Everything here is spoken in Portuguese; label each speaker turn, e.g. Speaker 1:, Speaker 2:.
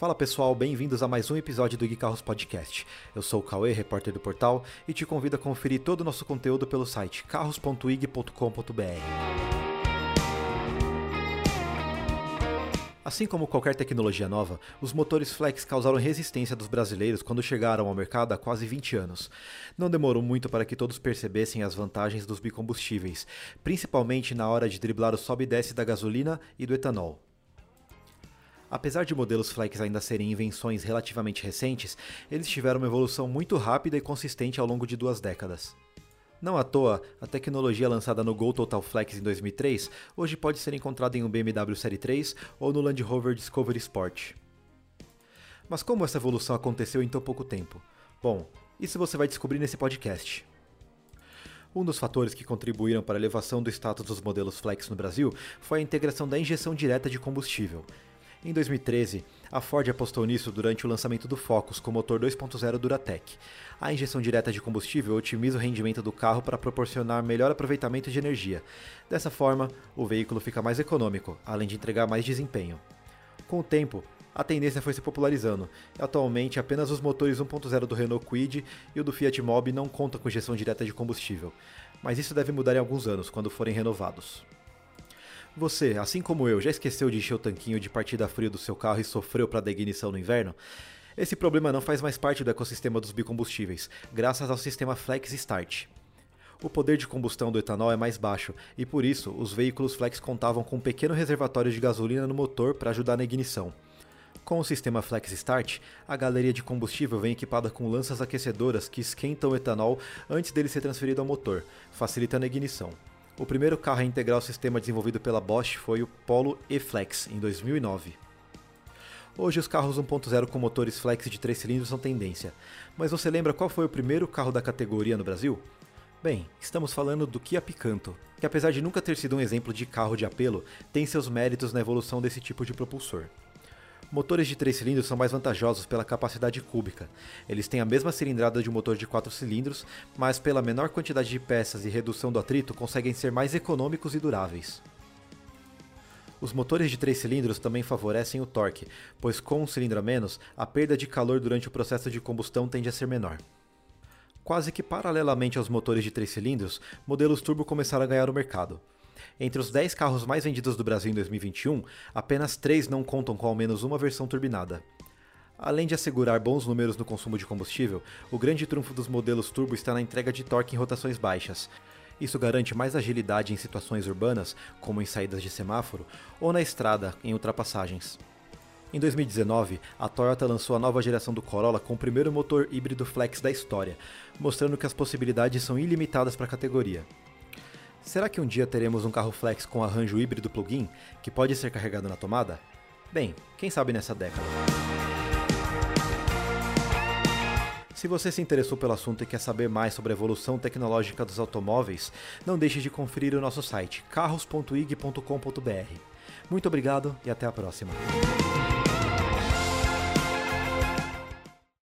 Speaker 1: Fala pessoal, bem-vindos a mais um episódio do Gui Carros Podcast. Eu sou o Cauê, repórter do portal, e te convido a conferir todo o nosso conteúdo pelo site carros.ig.com.br. Assim como qualquer tecnologia nova, os motores flex causaram resistência dos brasileiros quando chegaram ao mercado há quase 20 anos. Não demorou muito para que todos percebessem as vantagens dos bicombustíveis, principalmente na hora de driblar o sobe e desce da gasolina e do etanol. Apesar de modelos flex ainda serem invenções relativamente recentes, eles tiveram uma evolução muito rápida e consistente ao longo de duas décadas. Não à toa, a tecnologia lançada no Gol Total Flex em 2003 hoje pode ser encontrada em um BMW Série 3 ou no Land Rover Discovery Sport. Mas como essa evolução aconteceu em tão pouco tempo? Bom, isso você vai descobrir nesse podcast. Um dos fatores que contribuíram para a elevação do status dos modelos flex no Brasil foi a integração da injeção direta de combustível, em 2013, a Ford apostou nisso durante o lançamento do Focus com motor 2.0 Duratec. A injeção direta de combustível otimiza o rendimento do carro para proporcionar melhor aproveitamento de energia. Dessa forma, o veículo fica mais econômico, além de entregar mais desempenho. Com o tempo, a tendência foi se popularizando. Atualmente, apenas os motores 1.0 do Renault Kwid e o do Fiat Mobi não contam com injeção direta de combustível, mas isso deve mudar em alguns anos, quando forem renovados. Você, assim como eu, já esqueceu de encher o tanquinho de partida fria do seu carro e sofreu para dar ignição no inverno? Esse problema não faz mais parte do ecossistema dos bicombustíveis, graças ao sistema Flex Start. O poder de combustão do etanol é mais baixo e por isso os veículos flex contavam com um pequeno reservatório de gasolina no motor para ajudar na ignição. Com o sistema Flex Start, a galeria de combustível vem equipada com lanças aquecedoras que esquentam o etanol antes dele ser transferido ao motor, facilitando a ignição. O primeiro carro a integrar o sistema desenvolvido pela Bosch foi o Polo E-Flex, em 2009. Hoje os carros 1.0 com motores flex de 3 cilindros são tendência, mas você lembra qual foi o primeiro carro da categoria no Brasil? Bem, estamos falando do Kia Picanto, que apesar de nunca ter sido um exemplo de carro de apelo, tem seus méritos na evolução desse tipo de propulsor. Motores de 3 cilindros são mais vantajosos pela capacidade cúbica. Eles têm a mesma cilindrada de um motor de 4 cilindros, mas pela menor quantidade de peças e redução do atrito conseguem ser mais econômicos e duráveis. Os motores de 3 cilindros também favorecem o torque, pois com um cilindro a menos, a perda de calor durante o processo de combustão tende a ser menor. Quase que paralelamente aos motores de 3 cilindros, modelos turbo começaram a ganhar o mercado. Entre os 10 carros mais vendidos do Brasil em 2021, apenas 3 não contam com ao menos uma versão turbinada. Além de assegurar bons números no consumo de combustível, o grande trunfo dos modelos turbo está na entrega de torque em rotações baixas. Isso garante mais agilidade em situações urbanas, como em saídas de semáforo, ou na estrada, em ultrapassagens. Em 2019, a Toyota lançou a nova geração do Corolla com o primeiro motor híbrido flex da história, mostrando que as possibilidades são ilimitadas para a categoria. Será que um dia teremos um carro flex com arranjo híbrido plug-in que pode ser carregado na tomada? Bem, quem sabe nessa década. Se você se interessou pelo assunto e quer saber mais sobre a evolução tecnológica dos automóveis, não deixe de conferir o nosso site carros.ig.com.br. Muito obrigado e até a próxima.